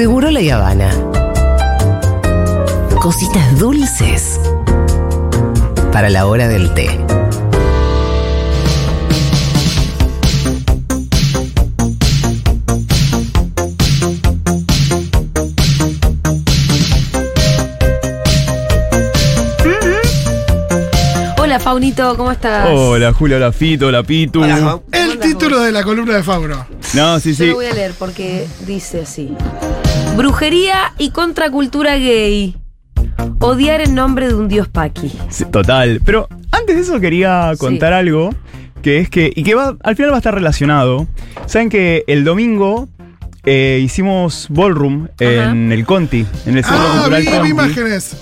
Seguro la Habana. Cositas dulces para la hora del té. Hola, Faunito, ¿cómo estás? Hola, Julio, hola, Fito, hola, Pitu. El Hola, título de la columna de Fauno. No, sí, Yo sí. lo voy a leer porque dice así. Brujería y contracultura gay. Odiar en nombre de un dios paqui. Sí, Total. Pero antes de eso quería contar algo que es que, y que va, al final va a estar relacionado. Saben que el domingo eh, hicimos ballroom en el Conti, en el Centro Ah, Cultural vi, vi Conti. imágenes.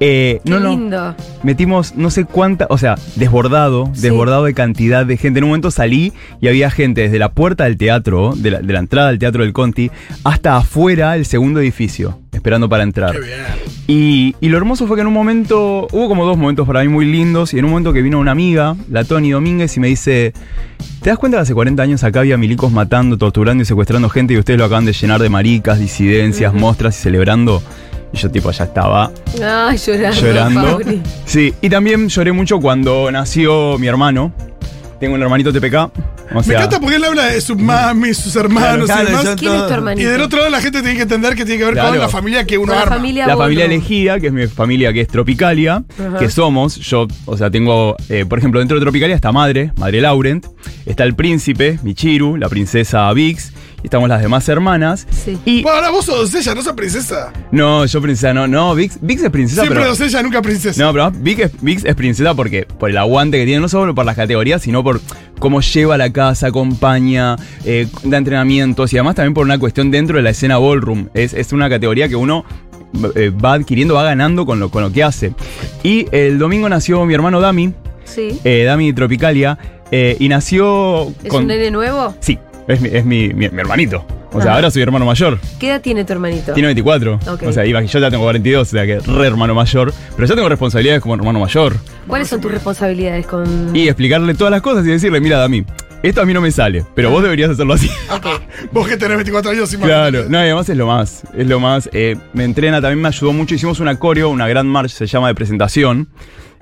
Eh, Qué no, no. lindo. Metimos no sé cuánta, o sea, desbordado, Sí. desbordado de cantidad de gente. En un momento salí y había gente desde la puerta del teatro, de la, de la entrada del teatro del Conti, hasta afuera el segundo edificio, esperando para entrar. Qué bien. Y, y lo hermoso fue que en un momento, hubo como dos momentos para mí muy lindos, y en un momento que vino una amiga, la Tony Domínguez, y me dice, ¿te das cuenta que hace 40 años acá había milicos matando, torturando y secuestrando gente y ustedes lo acaban de llenar de maricas, disidencias, mostras y celebrando? Y yo tipo ya estaba Ay, llorando. llorando. Sí, y también lloré mucho cuando nació mi hermano. Tengo un hermanito TPK. O Me encanta porque él habla de sus mami, sus hermanos Claro, y demás. ¿Quién es tu Y hermanito? del otro lado la gente tiene que entender que tiene que ver Claro. con la familia que uno la arma. familia la familia elegida, que es mi familia que es Tropicalia, que somos, yo, o sea, tengo, eh, por ejemplo, dentro de Tropicalia está Madre, Madre Laurent, está el príncipe, Michiru, la princesa Vix, y estamos las demás hermanas. Sí. Y, Bueno, ahora vos sos doncella, no sos princesa. no, yo princesa, no, no, Vix, Vix es princesa, Siempre pero... doncella, nunca princesa. No, pero Vix es, Vix es princesa porque por el aguante que tiene, no solo por las categorías, sino por cómo lleva la casa, acompaña, eh, da entrenamientos y además también por una cuestión dentro de la escena ballroom. Es, es una categoría que uno eh, va adquiriendo, va ganando con lo, con lo que hace. Y el domingo nació mi hermano Dami, Sí. eh, Dami Tropicalia, eh, y nació ¿Es con... un nene nuevo? Sí, es, mi, es mi, mi- mi hermanito. O sea, Ajá. ahora soy hermano mayor. ¿Qué edad tiene tu hermanito? Tiene 24. Ok. O sea, iba- yo ya tengo 42, o sea que re hermano mayor. Pero yo tengo responsabilidades como hermano mayor. ¿Cuáles son tus responsabilidades con.? Y explicarle todas las cosas y decirle, mira, Dami, esto a mí no me sale, pero vos deberías hacerlo así. Vos que tenés 24 años y más. claro, no, y además es lo más, es lo más. eh, me entrena, también me ayudó mucho. Hicimos una coreo, una gran marcha, se llama de presentación,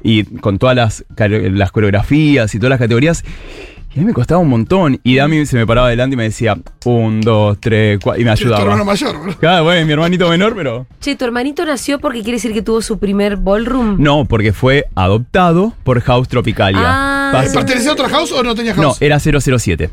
y con todas las, las coreografías y todas las categorías. Y a mí me costaba un montón. Y Dami se me paraba adelante y me decía, un, dos, tres, cuatro, y me Es tu hermano ayudaba. mayor, bro. Claro, bueno, mi hermanito menor, pero. Che, ¿tu hermanito nació porque quiere decir que tuvo su primer ballroom? No, porque fue adoptado por House Tropicalia. Ah, ¿Pertenecía a otra house o no tenía No, house? era 007.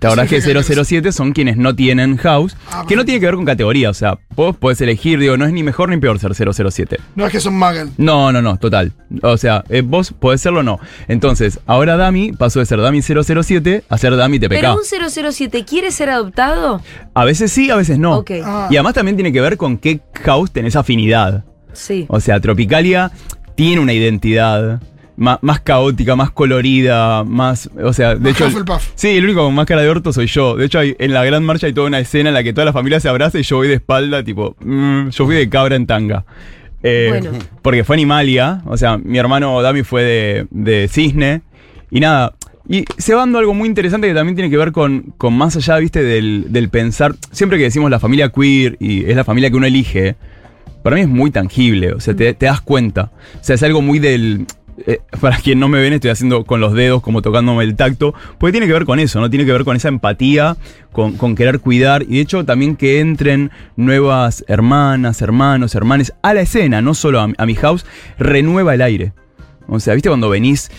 La verdad Sí, es que sí, sí. 007 son quienes no tienen house, Ah, que no tiene que ver con categoría, o sea, vos podés elegir, digo, no es ni mejor ni peor ser 007. No es que son Magan. No, no, no, total. O sea, eh, vos podés serlo o no. Entonces, ahora Dami pasó de ser Dami 007 a ser Dami TPK. ¿Pero un 007 quiere ser adoptado? A veces sí, a veces no. Ok. Ah. Y además también tiene que ver con qué house tenés afinidad. Sí. O sea, Tropicalia tiene una identidad ma- más, caótica, más colorida, más. O sea, de Más hecho. Hufflepuff. Sí, el único con máscara de orto soy yo. De hecho, hay- en la gran marcha hay toda una escena en la que toda la familia se abraza y yo voy de espalda, tipo. mm, yo fui de cabra en tanga. Eh, Bueno. Porque fue Animalia. O sea, mi hermano Dami fue de, de cisne. Y nada. Y se va dando algo muy interesante que también tiene que ver con, con más allá, viste, del, del pensar. Siempre que decimos la familia queer y es la familia que uno elige, para mí es muy tangible, o sea, te, te das cuenta. O sea, es algo muy del... eh, para quien no me ven, estoy haciendo con los dedos, como tocándome el tacto, porque tiene que ver con eso, ¿no? Tiene que ver con esa empatía, con, querer cuidar, y de hecho también que entren nuevas hermanas, hermanos, hermanes a la escena, no solo a mi house, renueva el aire. O sea, ¿viste cuando venís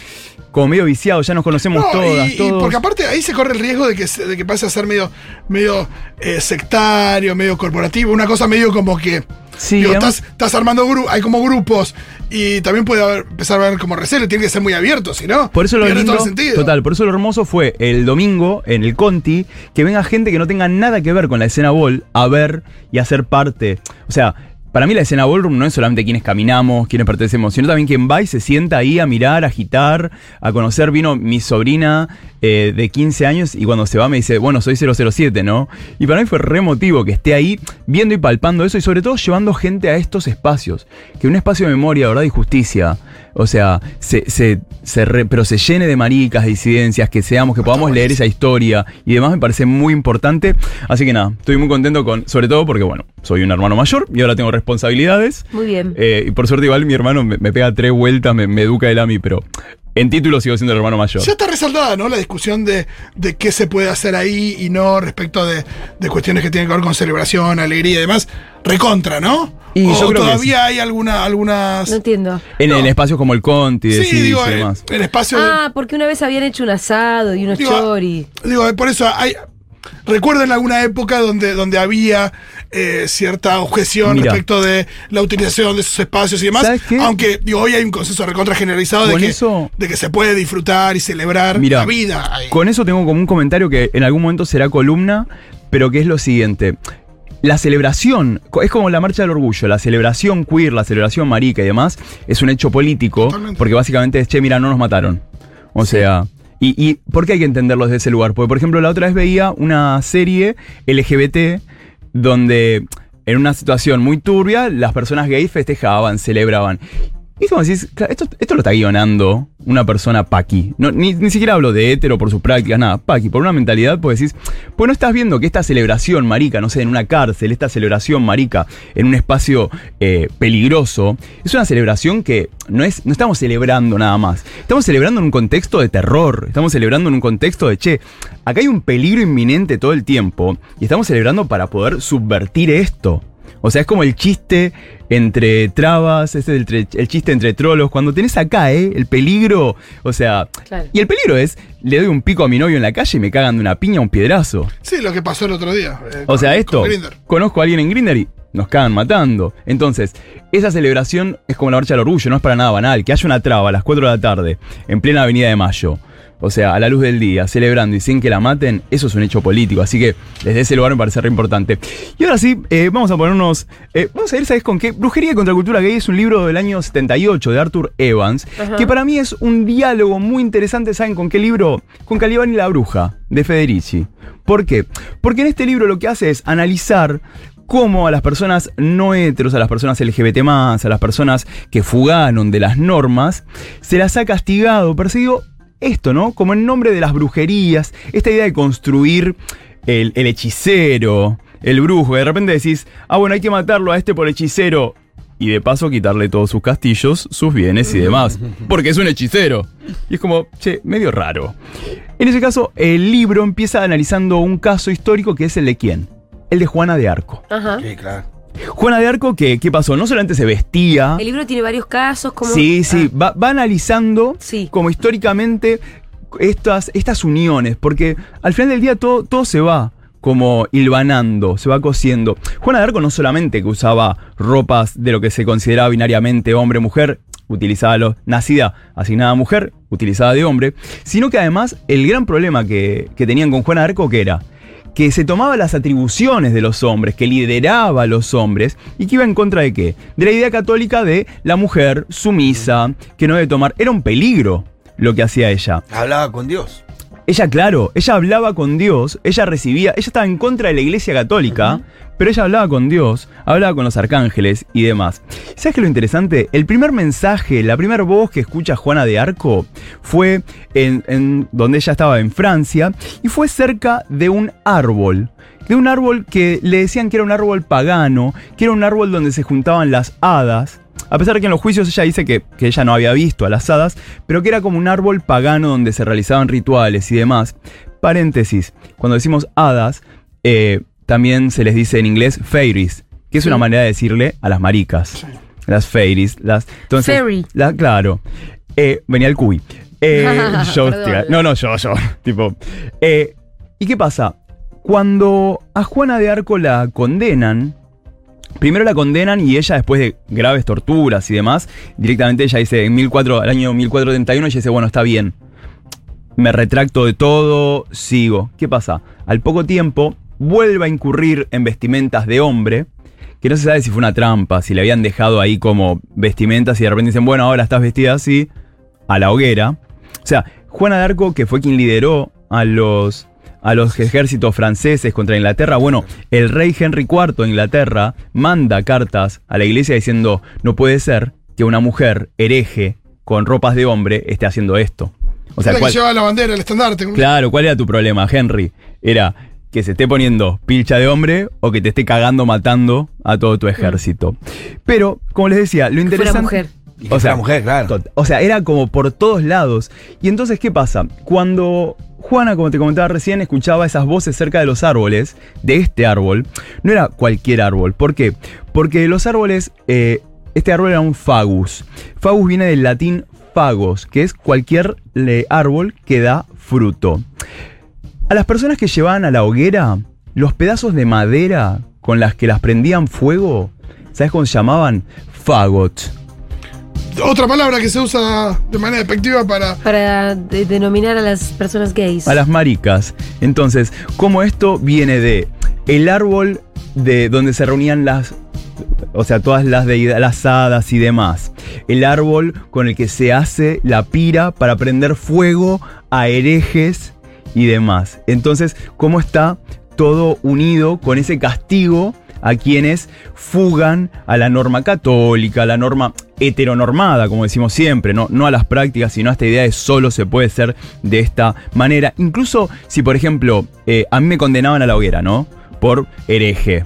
como medio viciado, ya nos conocemos No, todas, y, y todos? porque aparte ahí se corre el riesgo de que, de que pase a ser medio, medio eh, sectario, medio corporativo, una cosa medio como que. Sí, digo, además- estás, estás armando grupos, hay como grupos y también puede haber, empezar a haber como recelo, tiene que ser muy abierto, si no. Por eso lo lindo, total, por eso lo hermoso fue el domingo en el Conti que venga gente que no tenga nada que ver con la escena ball a ver y a ser parte. O sea, para mí la escena ballroom no es solamente quienes caminamos, quienes pertenecemos, sino también quien va y se sienta ahí a mirar, a agitar, a conocer. Vino mi sobrina eh, de 15 años y cuando se va me dice, bueno, soy 007, ¿no? Y para mí fue re emotivo que esté ahí viendo y palpando eso y sobre todo llevando gente a estos espacios. Que un espacio de memoria, verdad y justicia, o sea, se, se, se pero se llene de maricas, de disidencias, que seamos, que podamos leer esa historia y demás me parece muy importante. Así que nada, estoy muy contento con, sobre todo porque, bueno, soy un hermano mayor y ahora tengo responsabilidades. Muy bien. Eh, y por suerte igual mi hermano me, me pega tres vueltas, me, me educa él a mí, pero en título sigo siendo el hermano mayor. Ya está resaltada, ¿no? La discusión de, de qué se puede hacer ahí y no respecto de, de cuestiones que tienen que ver con celebración, alegría y demás. Recontra, ¿no? Y o yo creo que todavía hay alguna, algunas. No entiendo. En, no. en espacios como el Conti, sí, digo, y el, demás. el espacio. de- Ah, porque una vez habían hecho un asado y unos Digo, chori. Digo, por eso hay. Recuerden alguna época donde, donde había eh, cierta objeción Mira. respecto de la utilización de esos espacios y demás. Aunque digo, hoy hay un consenso recontra generalizado de que, eso- de que se puede disfrutar y celebrar Mira, la vida. ahí. Con eso tengo como un comentario que en algún momento será columna, pero que es lo siguiente. La celebración, es como la marcha del orgullo, la celebración queer, la celebración marica y demás, es un hecho político, Totalmente. porque básicamente es, che, mira, no nos mataron. O sea, y, y ¿por qué hay que entenderlo desde ese lugar? Porque, por ejemplo, la otra vez veía una serie LGBT donde en una situación muy turbia las personas gays festejaban, celebraban. Y como decís, esto, esto lo está guionando una persona paqui. No, ni, ni siquiera hablo de hétero por sus prácticas, nada. Paqui, por una mentalidad, pues decís, pues no estás viendo que esta celebración marica, no sé, en una cárcel, esta celebración marica en un espacio eh, peligroso, es una celebración que no es, no estamos celebrando nada más. Estamos celebrando en un contexto de terror. Estamos celebrando en un contexto de, che, acá hay un peligro inminente todo el tiempo y estamos celebrando para poder subvertir esto. O sea, es como el chiste entre trabas, es el, el chiste entre trolos. Cuando tenés acá, ¿eh? El peligro. O sea. Claro. Y el peligro es: le doy un pico a mi novio en la calle y me cagan de una piña un piedrazo. Sí, lo que pasó el otro día. eh, O con- sea, esto. Conozco a alguien en Grindr y nos cagan matando. Entonces, esa celebración es como la marcha del orgullo, no es para nada banal. Que haya una traba a las 4 de la tarde, en plena avenida de Mayo. O sea, a la luz del día, celebrando y sin que la maten, eso es un hecho político. Así que desde ese lugar me parece re importante. Y ahora sí, eh, vamos a ponernos. eh, vamos a ir, ¿sabes con qué? Brujería contra cultura gay es un libro del año 78 de Arthur Evans, Ajá. que para mí es un diálogo muy interesante. ¿Saben con qué libro? Con Calibán y la Bruja, de Federici. ¿Por qué? Porque en este libro lo que hace es analizar cómo a las personas no heteros, a las personas LGBT, a las personas que fugaron de las normas, se las ha castigado, perseguido esto, ¿no? Como en nombre de las brujerías, esta idea de construir el, el hechicero, el brujo, que de repente decís, ah, bueno, hay que matarlo a este por hechicero. Y de paso quitarle todos sus castillos, sus bienes y demás. Porque es un hechicero. Y es como, che, medio raro. En ese caso, el libro empieza analizando un caso histórico que es el de quién? El de Juana de Arco. Ajá. Sí, claro. Juana de Arco, ¿qué, qué pasó? No solamente se vestía. El libro tiene varios casos, como. Sí, sí, Ah, va, va analizando Sí. como históricamente estas, estas uniones, porque al final del día todo, todo se va como hilvanando, se va cosiendo. Juana de Arco no solamente que usaba ropas de lo que se consideraba binariamente hombre-mujer, utilizaba lo, nacida asignada mujer, utilizada de hombre, sino que además el gran problema que, que tenían con Juana de Arco que era que se tomaba las atribuciones de los hombres, que lideraba a los hombres y que iba en contra de qué? De la idea católica de la mujer sumisa, que no debe tomar. Era un peligro lo que hacía ella. Hablaba con Dios. Ella, claro, ella hablaba con Dios, ella recibía, ella estaba en contra de la iglesia católica, pero ella hablaba con Dios, hablaba con los arcángeles y demás. ¿Sabes qué es lo interesante? El primer mensaje, la primera voz que escucha Juana de Arco fue en, donde ella estaba en Francia y fue cerca de un árbol. De un árbol que le decían que era un árbol pagano, que era un árbol donde se juntaban las hadas. A pesar de que en los juicios ella dice que, que ella no había visto a las hadas, pero que era como un árbol pagano donde se realizaban rituales y demás. Paréntesis, cuando decimos hadas, eh, también se les dice en inglés fairies, que es una manera de decirle a las maricas. Las fairies, las... Entonces, Fairy. la- claro. Eh, venía el cubi. Eh, yo, no, no, yo, yo. Tipo. eh, ¿Y qué pasa? Cuando a Juana de Arco la condenan, primero la condenan y ella después de graves torturas y demás, directamente ella dice, en 1400, al año 1431, ella dice, bueno, está bien, me retracto de todo, sigo. ¿Qué pasa? Al poco tiempo vuelve a incurrir en vestimentas de hombre, que no se sabe si fue una trampa, si le habían dejado ahí como vestimentas y de repente dicen, bueno, ahora estás vestida así, a la hoguera. O sea, Juana de Arco, que fue quien lideró a los, a los ejércitos franceses contra Inglaterra, bueno, el rey Henry IV de Inglaterra manda cartas a la iglesia diciendo, no puede ser que una mujer hereje con ropas de hombre esté haciendo esto. O sea, que ¿cuál- llevaba la bandera, el estandarte. Claro, ¿cuál era tu problema, Henry? Era que se esté poniendo pilcha de hombre o que te esté cagando matando a todo tu ejército. Pero, como les decía, lo fuera interesante. mujer. Que fuera mujer, claro. O sea, era como por todos lados. Y entonces, ¿qué pasa? Cuando Juana, como te comentaba recién, escuchaba esas voces cerca de los árboles, de este árbol, no era cualquier árbol. ¿Por qué? Porque los árboles, eh, este árbol era un fagus. Fagus viene del latín fagos, que es cualquier eh, árbol que da fruto. A las personas que llevaban a la hoguera, los pedazos de madera con las que las prendían fuego, ¿sabes cómo se llamaban? Fagot. Otra palabra que se usa de manera despectiva para. Para de- denominar a las personas gays. A las maricas. Entonces, como esto viene de el árbol de donde se reunían las. O sea, todas las deidades, las hadas y demás. El árbol con el que se hace la pira para prender fuego a herejes y demás. Entonces, ¿cómo está todo unido con ese castigo a quienes fugan a la norma católica, a la norma heteronormada, como decimos siempre, no, no a las prácticas, sino a esta idea de solo se puede ser de esta manera. Incluso si, por ejemplo, eh, a mí me condenaban a la hoguera, ¿no? Por hereje.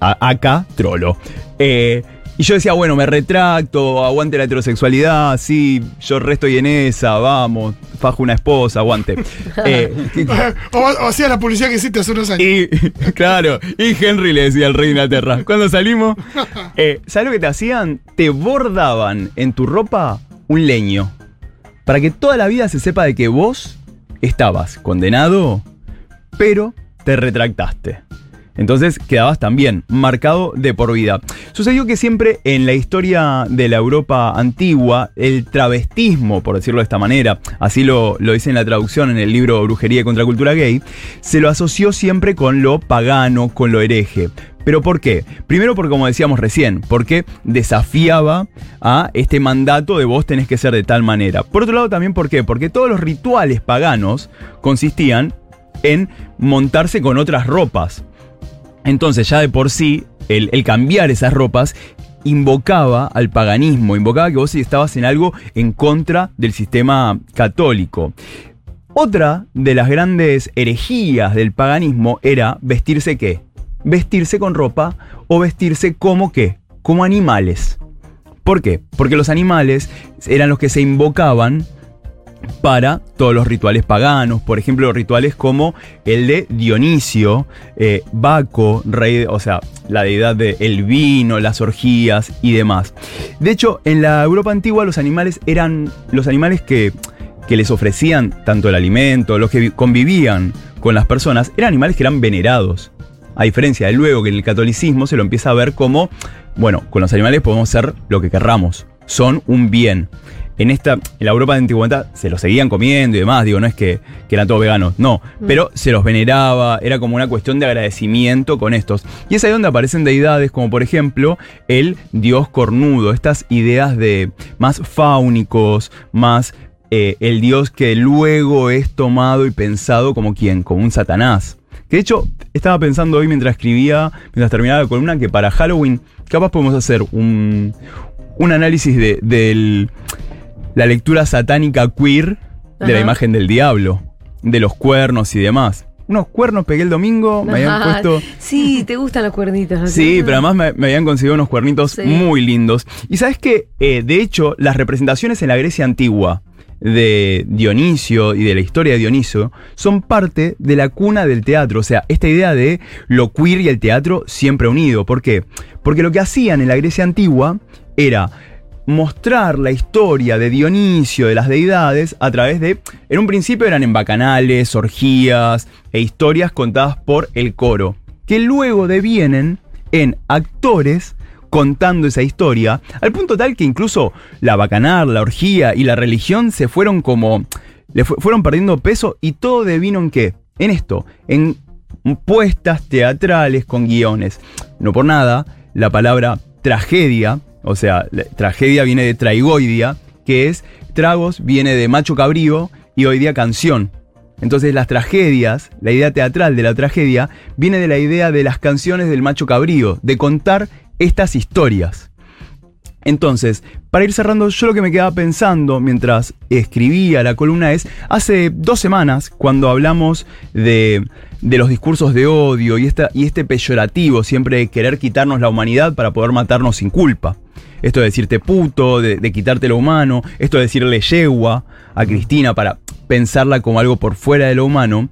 Acá, trolo. Eh, y yo decía, bueno, me retracto, aguante la heterosexualidad, sí, yo resto y en esa, vamos, fajo una esposa, aguante. Eh, o, o hacía la publicidad que hiciste hace unos años. y, claro, y Henry le decía al rey de Inglaterra, cuando salimos, eh, ¿sabes lo que te hacían? Te bordaban en tu ropa un leño. Para que toda la vida se sepa de que vos estabas condenado, pero te retractaste. Entonces quedabas también marcado de por vida. Sucedió que siempre en la historia de la Europa antigua, el travestismo, por decirlo de esta manera, así lo, lo dice en la traducción en el libro Brujería y Contracultura Gay, se lo asoció siempre con lo pagano, con lo hereje. ¿Pero por qué? Primero porque, como decíamos recién, porque desafiaba a este mandato de vos tenés que ser de tal manera. Por otro lado también, ¿por qué? Porque todos los rituales paganos consistían en montarse con otras ropas. Entonces ya de por sí, el, cambiar esas ropas invocaba al paganismo, invocaba que vos estabas en algo en contra del sistema católico. Otra de las grandes herejías del paganismo era vestirse qué? Vestirse con ropa o vestirse como qué? Como animales. ¿Por qué? Porque los animales eran los que se invocaban para todos los rituales paganos, por ejemplo, rituales como el de Dionisio, eh, Baco, rey, o sea, la deidad del vino, las orgías y demás. De hecho, en la Europa antigua los animales eran los animales que, que les ofrecían tanto el alimento, los que vi- convivían con las personas, eran animales que eran venerados. A diferencia de luego que en el catolicismo se lo empieza a ver como, bueno, con los animales podemos ser lo que querramos, son un bien. En esta, en la Europa de antigüedad se los seguían comiendo y demás, digo, no es que, que eran todos veganos, no, pero se los veneraba, era como una cuestión de agradecimiento con estos. Y es ahí donde aparecen deidades como por ejemplo el dios cornudo, estas ideas de más fáunicos, más eh, el dios que luego es tomado y pensado como quien, como un satanás. Que de hecho, estaba pensando hoy mientras escribía, mientras terminaba la columna, que para Halloween capaz podemos hacer un, un análisis de, del- la lectura satánica queer de la imagen del diablo, de los cuernos y demás. Unos cuernos pegué el domingo, me habían Ajá. puesto... Sí, te gustan los cuernitos. ¿no? Sí, pero además me, me habían conseguido unos cuernitos Sí. muy lindos. Y sabes que, de hecho, las representaciones en la Grecia antigua de Dionisio y de la historia de Dionisio son parte de la cuna del teatro. O sea, esta idea de lo queer y el teatro siempre unido. ¿Por qué? Porque lo que hacían en la Grecia antigua era mostrar la historia de Dionisio, de las deidades, a través de, en un principio eran en bacanales, orgías e historias contadas por el coro, que luego devienen en actores contando esa historia, al punto tal que incluso la bacanal, la orgía y la religión se fueron como, le fu- fueron perdiendo peso y todo devino en qué? En esto, en puestas teatrales con guiones. No por nada, la palabra tragedia, o sea, tragedia viene de traigoidia, que es tragos, viene de macho cabrío y hoy día canción. Entonces las tragedias, la idea teatral de la tragedia, viene de la idea de las canciones del macho cabrío, de contar estas historias. Entonces, para ir cerrando, yo lo que me quedaba pensando mientras escribía la columna es, hace dos semanas, cuando hablamos de, de los discursos de odio y, esta, y este peyorativo siempre de querer quitarnos la humanidad para poder matarnos sin culpa. Esto de decirte puto, de, quitarte lo humano, esto de decirle yegua a Cristina para pensarla como algo por fuera de lo humano,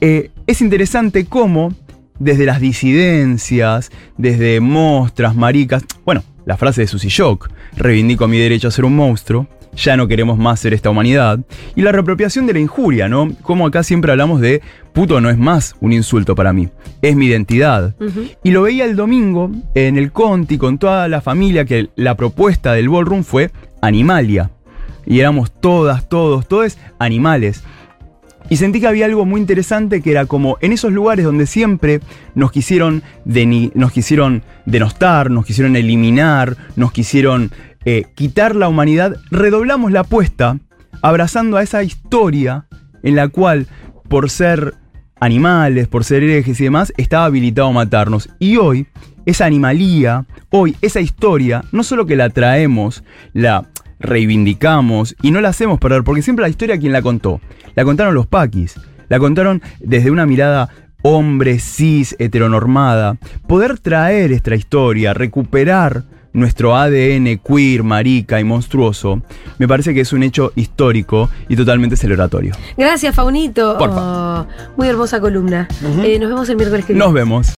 eh, es interesante cómo desde las disidencias, desde mostras, maricas, bueno, la frase de Susy Shock, reivindico mi derecho a ser un monstruo, ya no queremos más ser esta humanidad, y la reapropiación de la injuria, ¿no? Como acá siempre hablamos de puto no es más un insulto para mí, es mi identidad. Y lo veía el domingo en el Conti con toda la familia que la propuesta del ballroom fue Animalia. Y éramos todas, todos, todos animales. Y sentí que había algo muy interesante que era como en esos lugares donde siempre nos quisieron, nos quisieron denostar, nos quisieron eliminar, nos quisieron eh, quitar la humanidad, redoblamos la apuesta abrazando a esa historia en la cual por ser animales, por ser herejes y demás, estaba habilitado a matarnos. Y hoy, esa animalía, hoy, esa historia, no solo que la traemos, la reivindicamos y no la hacemos perder, porque siempre la historia, ¿quién la contó? La contaron los paquis, la contaron desde una mirada hombre, cis, heteronormada. Poder traer esta historia, recuperar nuestro ADN queer, marica y monstruoso, me parece que es un hecho histórico y totalmente celebratorio. Gracias, Faunito. Porfa. Oh, muy hermosa columna. Eh, nos vemos el miércoles que viene. Nos vemos.